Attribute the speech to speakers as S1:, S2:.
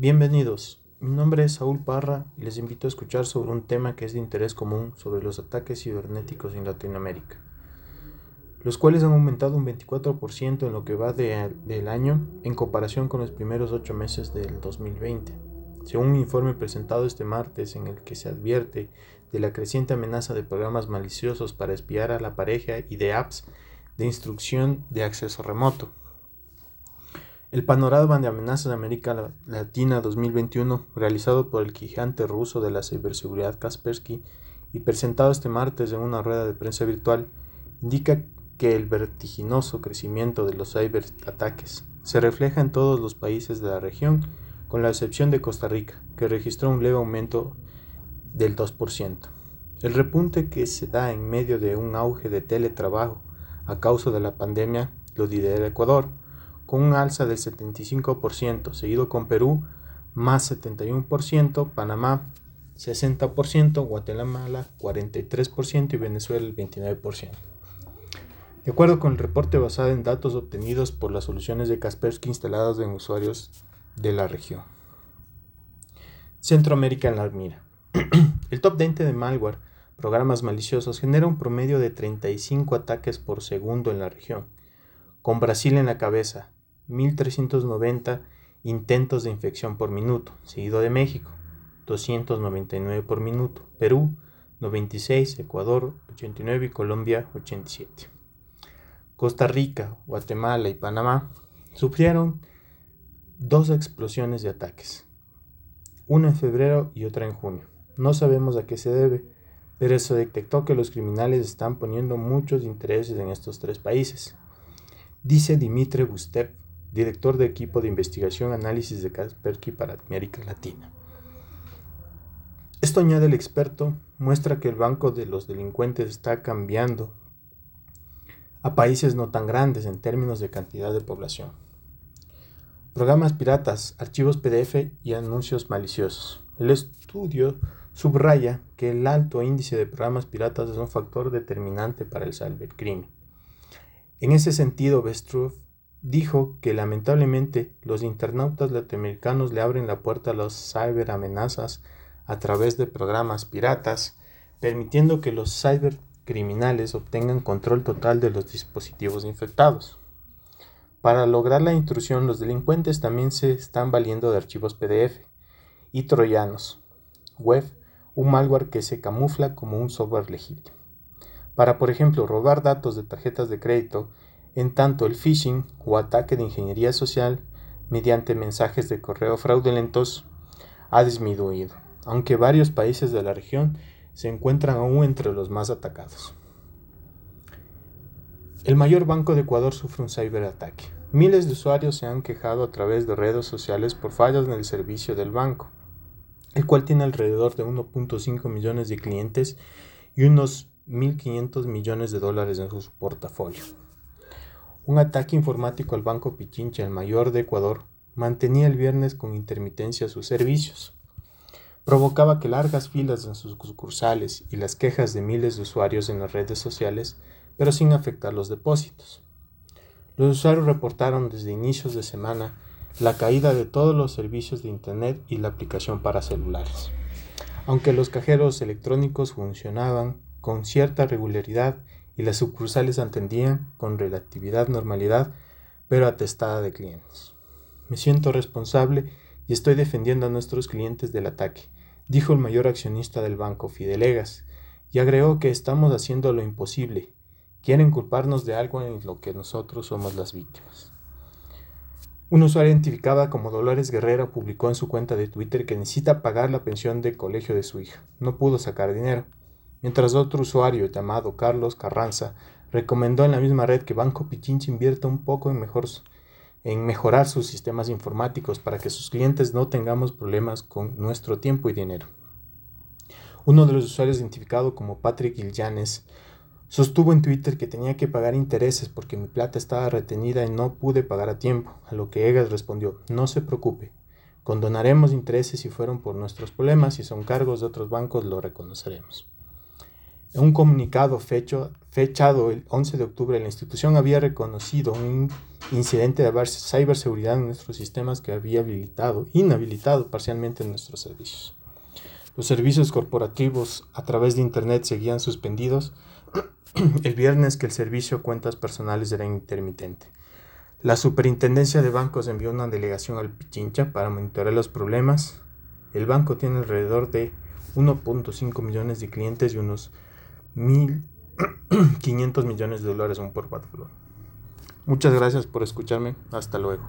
S1: Bienvenidos, mi nombre es Saúl Parra y les invito a escuchar sobre un tema que es de interés común sobre los ataques cibernéticos en Latinoamérica, los cuales han aumentado un 24% en lo que va del año en comparación con los primeros ocho meses del 2020, según un informe presentado este martes en el que se advierte de la creciente amenaza de programas maliciosos para espiar a la pareja y de apps de instrucción de acceso remoto. El panorama de amenazas de América Latina 2021, realizado por el gigante ruso de la ciberseguridad Kaspersky y presentado este martes en una rueda de prensa virtual, indica que el vertiginoso crecimiento de los ciberataques se refleja en todos los países de la región, con la excepción de Costa Rica, que registró un leve aumento del 2%. El repunte que se da en medio de un auge de teletrabajo a causa de la pandemia lo lidera Ecuador, con un alza del 75%, seguido con Perú más 71%, Panamá 60%, Guatemala 43% y Venezuela el 29%. De acuerdo con el reporte basado en datos obtenidos por las soluciones de Kaspersky instaladas en usuarios de la región. Centroamérica en la mira. el top 20 de malware programas maliciosos genera un promedio de 35 ataques por segundo en la región, con Brasil en la cabeza, 1.390 intentos de infección por minuto, seguido de México, 299 por minuto, Perú, 96, Ecuador, 89 y Colombia, 87. Costa Rica, Guatemala y Panamá sufrieron dos explosiones de ataques, una en febrero y otra en junio. No sabemos a qué se debe, pero se detectó que los criminales están poniendo muchos intereses en estos tres países. Dice Dimitri Bustev, director de equipo de investigación análisis de Kaspersky para América Latina. Esto añade el experto, muestra que el banco de los delincuentes está cambiando a países no tan grandes en términos de cantidad de población. Programas piratas, archivos PDF y anuncios maliciosos. El estudio subraya que el alto índice de programas piratas es un factor determinante para el cybercrimen. En ese sentido, dijo que lamentablemente los internautas latinoamericanos le abren la puerta a las ciberamenazas a través de programas piratas, permitiendo que los cibercriminales obtengan control total de los dispositivos infectados. Para lograr la intrusión, los delincuentes también se están valiendo de archivos PDF y troyanos, web un malware que se camufla como un software legítimo. Para, por ejemplo, robar datos de tarjetas de crédito, en tanto el phishing o ataque de ingeniería social mediante mensajes de correo fraudulentos ha disminuido, aunque varios países de la región se encuentran aún entre los más atacados. El mayor banco de Ecuador sufre un ciberataque. Miles de usuarios se han quejado a través de redes sociales por fallas en el servicio del banco el cual tiene alrededor de 1.5 millones de clientes y unos 1.500 millones de dólares en su portafolio. Un ataque informático al Banco Pichincha, el mayor de Ecuador, mantenía el viernes con intermitencia sus servicios. Provocaba que largas filas en sus sucursales y las quejas de miles de usuarios en las redes sociales, pero sin afectar los depósitos. Los usuarios reportaron desde inicios de semana la caída de todos los servicios de Internet y la aplicación para celulares. Aunque los cajeros electrónicos funcionaban con cierta regularidad y las sucursales atendían con relatividad normalidad, pero atestada de clientes. Me siento responsable y estoy defendiendo a nuestros clientes del ataque, dijo el mayor accionista del banco, Fidelegas, y agregó que estamos haciendo lo imposible. Quieren culparnos de algo en lo que nosotros somos las víctimas. Un usuario identificada como Dolores Guerrero publicó en su cuenta de Twitter que necesita pagar la pensión de colegio de su hija. No pudo sacar dinero. Mientras otro usuario llamado Carlos Carranza recomendó en la misma red que Banco Pichincha invierta un poco en, mejorar sus sistemas informáticos para que sus clientes no tengamos problemas con nuestro tiempo y dinero. Uno de los usuarios identificado como Patrick Illanes Sostuvo en Twitter que tenía que pagar intereses porque mi plata estaba retenida y no pude pagar a tiempo, a lo que Egas respondió, no se preocupe, condonaremos intereses si fueron por nuestros problemas, si son cargos de otros bancos lo reconoceremos. En un comunicado fecho, fechado el 11 de octubre, la institución había reconocido un incidente de ciberseguridad en nuestros sistemas que había habilitado, inhabilitado parcialmente nuestros servicios. Los servicios corporativos a través de Internet seguían suspendidos el viernes que el servicio cuentas personales era intermitente. La superintendencia de bancos envió una delegación al Pichincha para monitorear los problemas. El banco tiene alrededor de 1.5 millones de clientes y unos 1.500 millones de dólares un por valor. Muchas gracias por escucharme. Hasta luego.